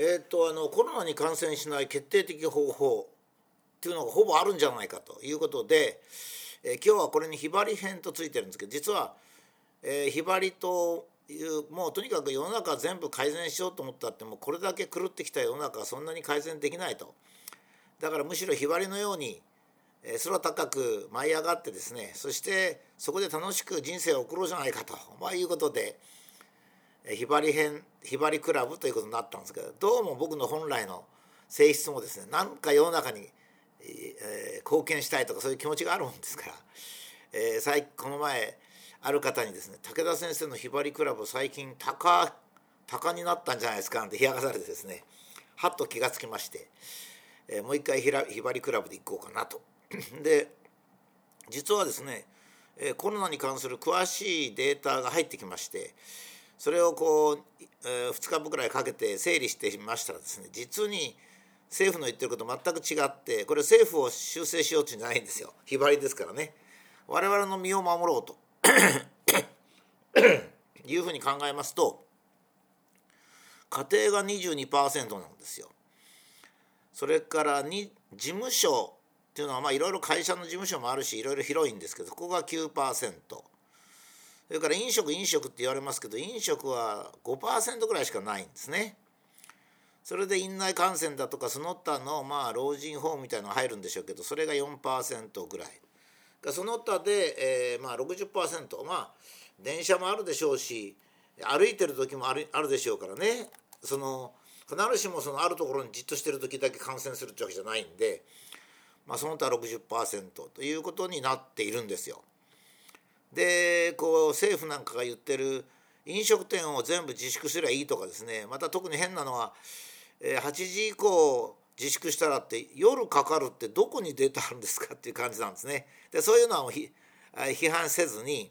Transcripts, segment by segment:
えー、とあのコロナに感染しない決定的方法っていうのがほぼあるんじゃないかということで、えー、今日はこれにひばり編とついてるんですけど実は、えー、ひばりというもうとにかく世の中全部改善しようと思ったってもうこれだけ狂ってきた世の中はそんなに改善できないと。だからむしろひばりのように空高く舞い上がってですねそしてそこで楽しく人生を送ろうじゃないかと、まあ、いうことでひばり編ひばりクラブということになったんですけどどうも僕の本来の性質もですねなんか世の中に、えー、貢献したいとかそういう気持ちがあるもんですから、えー、最この前ある方にですね武田先生のひばりクラブ最近高高になったんじゃないですかなんて冷やかされてですねはっと気がつきまして、えー、もう一回ひばりクラブで行こうかなと。で実はですねコロナに関する詳しいデータが入ってきましてそれをこう、えー、2日分くらいかけて整理してみましたらですね実に政府の言ってること全く違ってこれ政府を修正しようっていうんじゃないんですよ。ひばりですからね。我々の身を守ろうと。いうふうに考えますと家庭が22%なんですよ。それからに事務所っていうのはまあいろいろ会社の事務所もあるしいろいろ広いんですけどここが9%それから飲食飲食って言われますけど飲食は5%ぐらいしかないんですね。それで院内感染だとかその他のまあ老人ホームみたいなのが入るんでしょうけどそれが4%ぐらい。その他で、えー、まあ60%まあ電車もあるでしょうし歩いてる時もあるあるでしょうからねその必ずしもそのあるところにじっとしてる時だけ感染するってわけじゃないんで、まあ、その他60%ということになっているんですよ。でこう政府なんかが言ってる飲食店を全部自粛すればいいとかですねまた特に変なのは8時以降自粛したらって夜かかるってどこにデータあるんですかっていう感じなんですね。でそういうのは批判せずに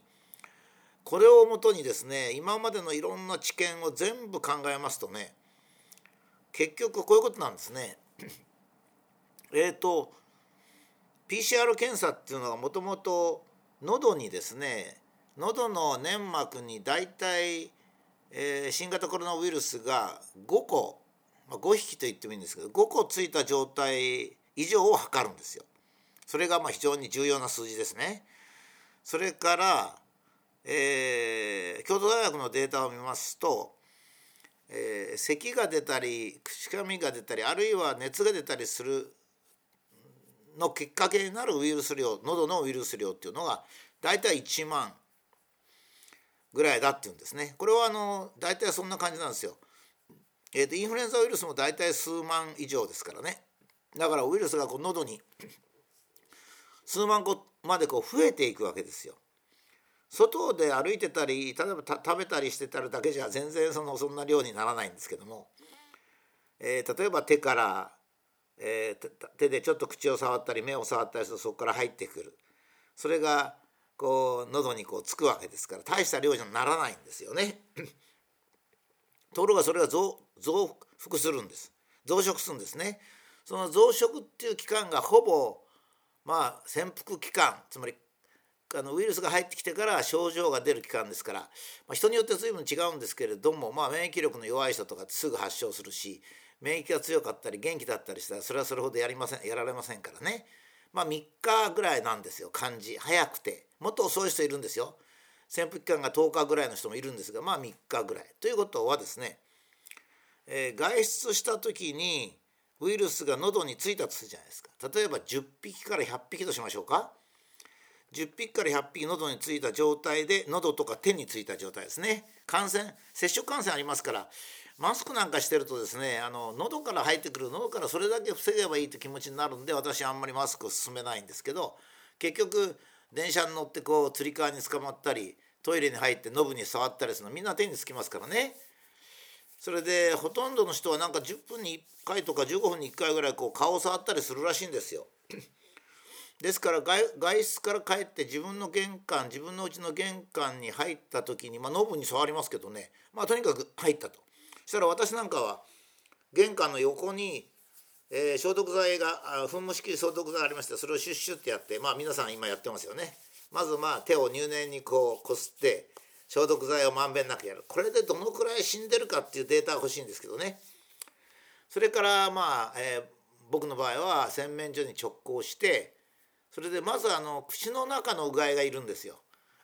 これをもとにですね今までのいろんな知見を全部考えますとね結局こういうことなんですね。えっ、ー、と PCR 検査っていうのがもともと喉にですね喉の粘膜に大体、えー、新型コロナウイルスが5個、まあ、5匹と言ってもいいんですけど5個ついた状態以上を測るんですよ。それがまあ非常に重要な数字ですね。それからえー、京都大学のデータを見ますと、えー、咳が出たりくしかみが出たりあるいは熱が出たりするのきっかけになるウイルス量喉のウイルス量っていうのが大体1万ぐらいだっていうんですね。これはあの大体そんな感じなんですよ。えーと、インフルエンザウイルスも大体数万以上ですからね。だからウイルスがこう喉に 数万個までこう増えていくわけですよ。外で歩いてたり例えば食べたりしてたらだけじゃ全然そのそんな量にならないんですけども、えー、例えば手から、えー、手でちょっと口を触ったり目を触ったりするとそこから入ってくるそれがこう喉にこうつくわけですから大した量じゃならないんですよね。ところがそれが増増幅するんです増殖するんですね。その増殖っていう期間がほぼまあ潜伏期間つまりあのウイルスが入ってきてから症状が出る期間ですから、まあ、人によって随分違うんですけれども、まあ、免疫力の弱い人とかすぐ発症するし免疫が強かったり元気だったりしたらそれはそれほどやりませんやられませんからね、まあ、3日ぐらいなんですよ感じ早くて。もっと遅い人いるんですよ。潜伏期間が10日ぐらいの人もいるんですがまあ3日ぐらい。ということはですね、えー、外出した時にウイルスが喉についたとするじゃないですか。例えば10匹から100匹としましょうか。10匹から100匹喉についた状態で喉とか手についた状態ですね。感染接触感染ありますからマスクなんかしてるとですねあの喉から入ってくる喉からそれだけ防げばいいって気持ちになるんで私あんまりマスクを勧めないんですけど結局電車に乗ってこうつり革に捕まったりトイレに入ってノブに触ったりするのみんな手につきますからね。それでほとんどの人はなんか10分に1回とか15分に1回ぐらいこう顔を触ったりするらしいんですよ。ですから外出から帰って自分の玄関自分の家の玄関に入った時にまあノブに触りますけどね。まあとにかく入ったと。したら私なんかは玄関の横に、えー、消毒剤が噴霧式消毒剤がありましてそれをシュッシュってやってまあ皆さん今やってますよねまずまあ手を入念にこうこすって消毒剤をまんべんなくやるこれでどのくらい死んでるかっていうデータが欲しいんですけどねそれからまあ、えー、僕の場合は洗面所に直行してそれでまずあの口の中のうがいがいるんですよ。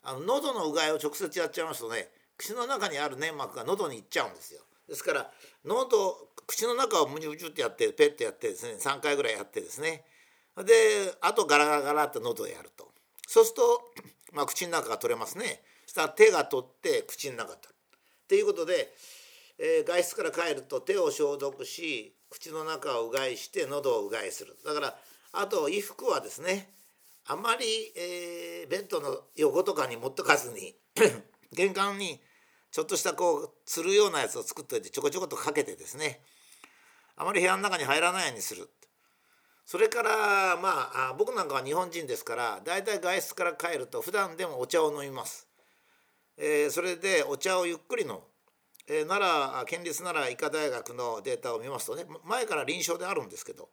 あの喉のうがいを直接やっちゃいますとね口の中にある粘膜が喉に行っちゃうんですよ。ですから喉口の中をムチムチってやってペッてやってですね3回ぐらいやってですね。であとガラガラガラって喉をやると。そうすると、まあ、口の中が取れますね。そしたら手が取って口の中取る。っていうことで、えー、外出から帰ると手を消毒し口の中をうがいして喉をうがいする。だからあと衣服はですねあまり、えー、ベッドの横とかに持ってかずに 玄関にちょっとしたこうつるようなやつを作っといてちょこちょことかけてですね。あまり部屋の中に入らないようにする。それからまあ僕なんかは日本人ですから大体外出から帰ると普段でもお茶を飲みます、えー、それでお茶をゆっくり飲む、えー、奈良県立奈良医科大学のデータを見ますとね前から臨床であるんですけど、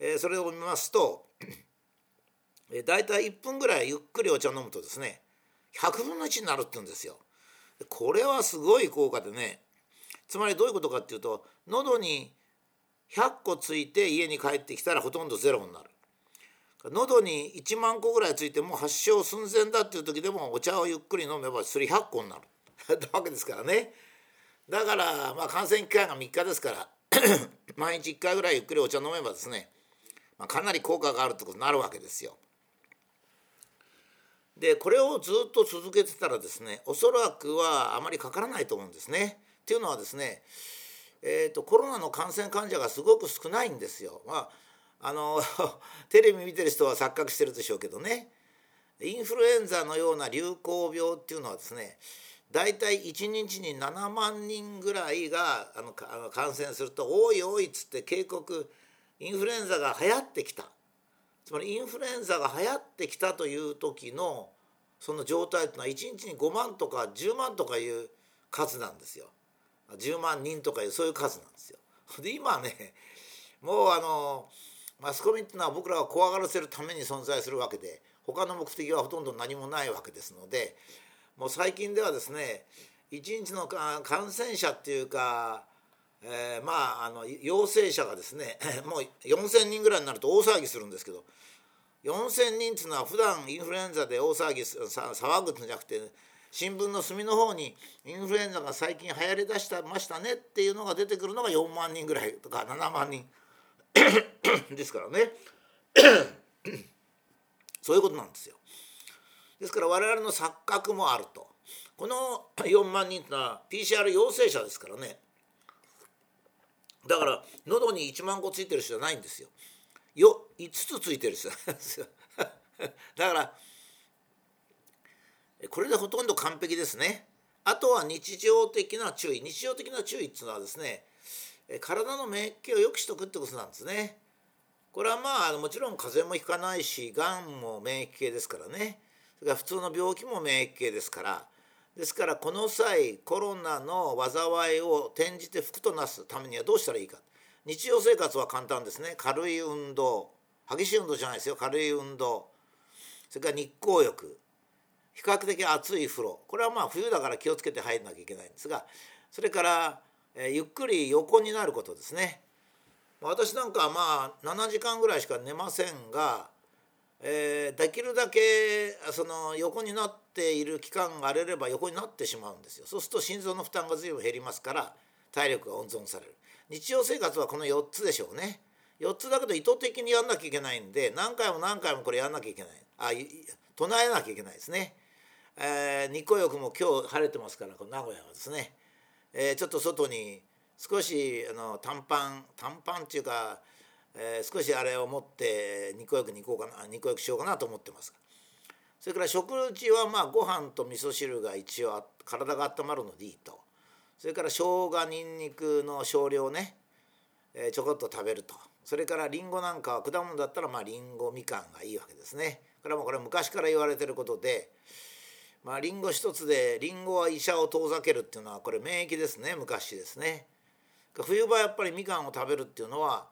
えー、それを見ますと、えー、大体1分ぐらいゆっくりお茶を飲むとですね100分の1になるって言うんですよ。これはすごい効果でね。つまりどういうことかっていうと喉に100個ついて家に帰ってきたらほとんどゼロになる。喉に1万個ぐらいついてもう発症寸前だっていう時でもお茶をゆっくり飲めばそれ100個になる。わけですからね。だからまあ感染期間が3日ですから 毎日1回ぐらいゆっくりお茶飲めばですね、まあ、かなり効果があるってことになるわけですよ。でこれをずっと続けてたらですねおそらくはあまりかからないと思うんですね。っていうのはですね、えーと、コロナの感染患者がすごく少ないんですよ。まああの テレビ見てる人は錯覚してるでしょうけどねインフルエンザのような流行病っていうのはですね大体1日に7万人ぐらいがあの感染すると「おいおい」っつって警告インフルエンザが流行ってきたつまりインフルエンザが流行ってきたという時のその状態っていうのは1日に5万とか10万とかいう数なんですよ。10万人とかいうそういう数なんですよ。で今ねもうあのマスコミっていうのは僕らを怖がらせるために存在するわけで他の目的はほとんど何もないわけですのでもう最近ではですね1日の感染者っていうかえー、まああの陽性者がですね もう4,000人ぐらいになると大騒ぎするんですけど4,000人っていうのは普段インフルエンザで大騒ぎ騒ぐんじゃなくて新聞の隅の方にインフルエンザが最近流行りだしたましたねっていうのが出てくるのが4万人ぐらいとか7万人 ですからね そういうことなんですよ。ですから我々の錯覚もあると。この4万人ってのは PCR 陽性者ですからねだから喉に1万個ついてる人じゃないんですよ。よ5つついてる人なんですよ。だからこれでほとんど完璧ですね。あとは日常的な注意日常的な注意っていうのはですね体の免疫を良くしとくってことなんですね。これはまあもちろん風邪もひかないしがんも免疫系ですからねそれから普通の病気も免疫系ですからですからこの際コロナの災いを転じて福となすためにはどうしたらいいか。日常生活は簡単ですね。軽い運動。激しい運動じゃないですよ。軽い運動。それから日光浴。比較的熱い風呂。これはまあ冬だから気をつけて入らなきゃいけないんですが。それから、えゆっくり横になることですね。私なんかはまあ7時間ぐらいしか寝ませんがえー、できるだけその横になっている期間が荒れれば横になってしまうんですよ。そうすると心臓の負担が随分減りますから体力が温存される。日常生活はこの4つでしょうね。4つだけど意図的にやんなきゃいけないんで何回も何回もこれやんなきゃいけない。あ唱えなきゃいけないですね、えー、日光浴も今日晴れてますからこの名古屋はですね、えー、ちょっと外に少しあの短パン短パンっていうかえー、少しあれを持って肉焼に行こうかな肉焼しようかなと思ってます。それから食事はまあご飯と味噌汁が一応体が温まるのでいいと。それから生姜にんにくの少量ね、えー、ちょこっと食べると。それからりんごなんかは果物だったらまありんごみかんがいいわけですね。これはもうこれ昔から言われてることでまありんご一つでりんごは医者を遠ざけるっていうのはこれ免疫ですね。昔ですね。冬場やっぱりみかんを食べるっていうのは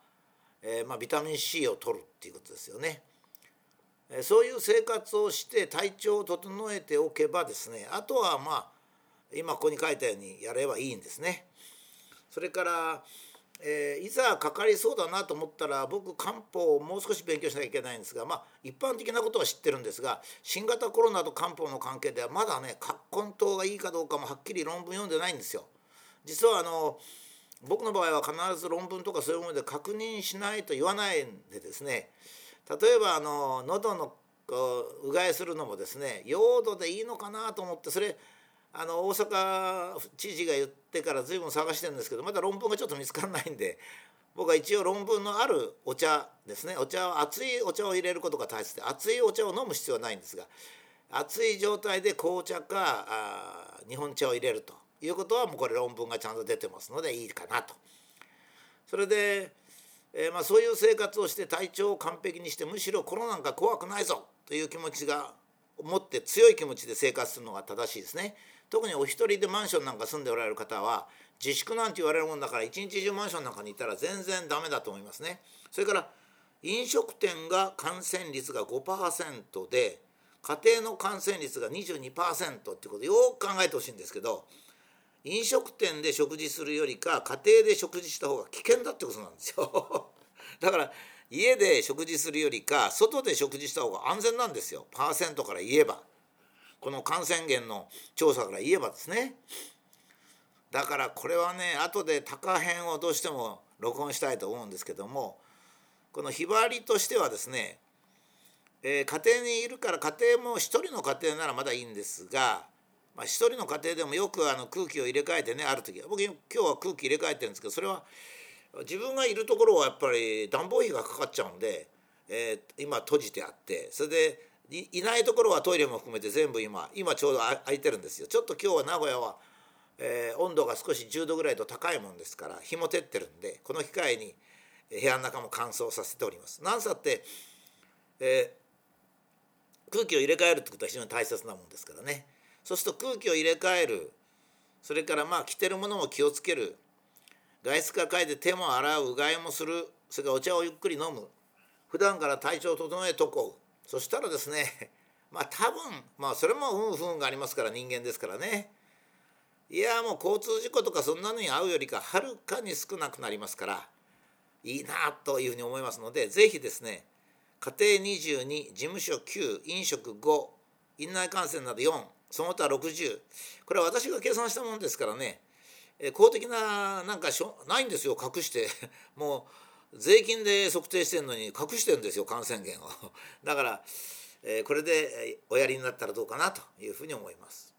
えー、まあ、ビタミン C を取るっていうことですよね。えー、そういう生活をして体調を整えておけばですねあとはまあ今ここに書いたようにやればいいんですね。それからえー、いざかかりそうだなと思ったら僕漢方をもう少し勉強しなきゃいけないんですがまあ一般的なことは知ってるんですが新型コロナと漢方の関係ではまだね葛根湯がいいかどうかもはっきり論文読んでないんですよ。実はあの僕の場合は必ず論文とかそういうもので確認しないと言わないんでですね例えばあの喉のうがいするのもですね用土でいいのかなと思ってそれあの大阪知事が言ってから随分探してるんですけどまだ論文がちょっと見つからないんで僕は一応論文のあるお茶ですねお茶は熱いお茶を入れることが大切で熱いお茶を飲む必要はないんですが熱い状態で紅茶かあ日本茶を入れると。いうことはもうこれ論文がちゃんと出てますのでいいかなと。それで、えー、まあ、そういう生活をして体調を完璧にしてむしろコロナなんか怖くないぞという気持ちが持って強い気持ちで生活するのが正しいですね。特にお一人でマンションなんか住んでおられる方は自粛なんて言われるもんだから一日中マンションなんかにいたら全然ダメだと思いますね。それから飲食店が感染率が5%で家庭の感染率が22%っていうことよく考えてほしいんですけど飲食店で食事するよりか家庭で食事した方が危険だってことなんですよ。だから家で食事するよりか外で食事した方が安全なんですよ。パーセントから言えば。この感染源の調査から言えばですね。だからこれはね後で高編をどうしても録音したいと思うんですけどもこのひばりとしてはですね、えー、家庭にいるから家庭も一人の家庭ならまだいいんですがまあ、一人の家庭でもよくあの空気を入れ替えてねある時僕今日は空気入れ替えてるんですけどそれは自分がいるところはやっぱり暖房費がかかっちゃうんで、えー、今閉じてあってそれでいないところはトイレも含めて全部今今ちょうど空いてるんですよちょっと今日は名古屋は、えー、温度が少し10度ぐらいと高いもんですから日も照ってるんでこの機会に部屋の中も乾燥させております。なんさって、えー、空気を入れ替えるってことは非常に大切なもんですからね。そうすると空気を入れ替える。それからまあ着てるものも気をつける。外出かえて手も洗ううがいもする。それからお茶をゆっくり飲む。普段から体調を整えとこう。そしたらですね まあ多分まあそれも運不運がありますから人間ですからね。いやもう交通事故とかそんなのに遭うよりかはるかに少なくなりますからいいなというふうに思いますので是非ですね家庭22事務所9飲食5院内感染など4その他60これは私が計算したものですからね。公的ななんかしょないんですよ隠して。もう税金で測定してるのに隠してるんですよ感染源を。だから、これでおやりになったらどうかなというふうに思います。